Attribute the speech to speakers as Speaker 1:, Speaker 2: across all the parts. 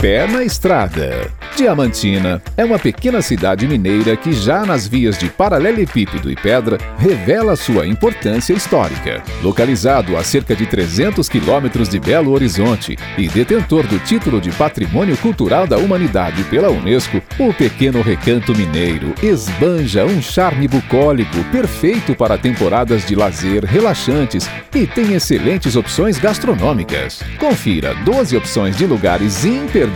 Speaker 1: pé na estrada. Diamantina é uma pequena cidade mineira que, já nas vias de paralelepípedo e pedra, revela sua importância histórica. Localizado a cerca de 300 quilômetros de Belo Horizonte e detentor do título de Patrimônio Cultural da Humanidade pela Unesco, o pequeno recanto mineiro esbanja um charme bucólico perfeito para temporadas de lazer relaxantes e tem excelentes opções gastronômicas. Confira 12 opções de lugares imperdíveis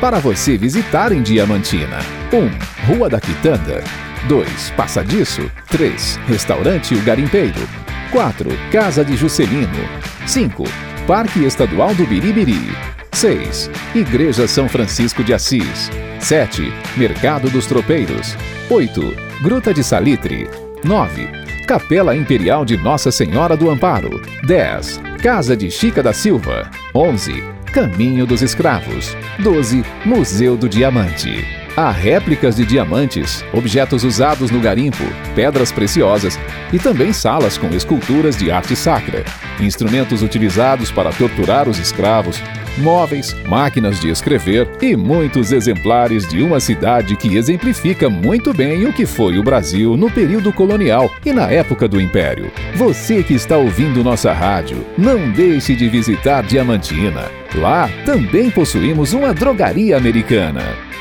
Speaker 1: para você visitar em Diamantina. 1. Rua da Quitanda. 2. Passadiço. 3. Restaurante O Garimpeiro. 4. Casa de Juscelino. 5. Parque Estadual do Biribiri. 6. Igreja São Francisco de Assis. 7. Mercado dos Tropeiros. 8. Gruta de Salitre. 9. Capela Imperial de Nossa Senhora do Amparo. 10. Casa de Chica da Silva. 11. Caminho dos Escravos. 12. Museu do Diamante. Há réplicas de diamantes, objetos usados no garimpo, pedras preciosas e também salas com esculturas de arte sacra, instrumentos utilizados para torturar os escravos, móveis, máquinas de escrever e muitos exemplares de uma cidade que exemplifica muito bem o que foi o Brasil no período colonial e na época do Império. Você que está ouvindo nossa rádio, não deixe de visitar Diamantina. Lá também possuímos uma drogaria americana.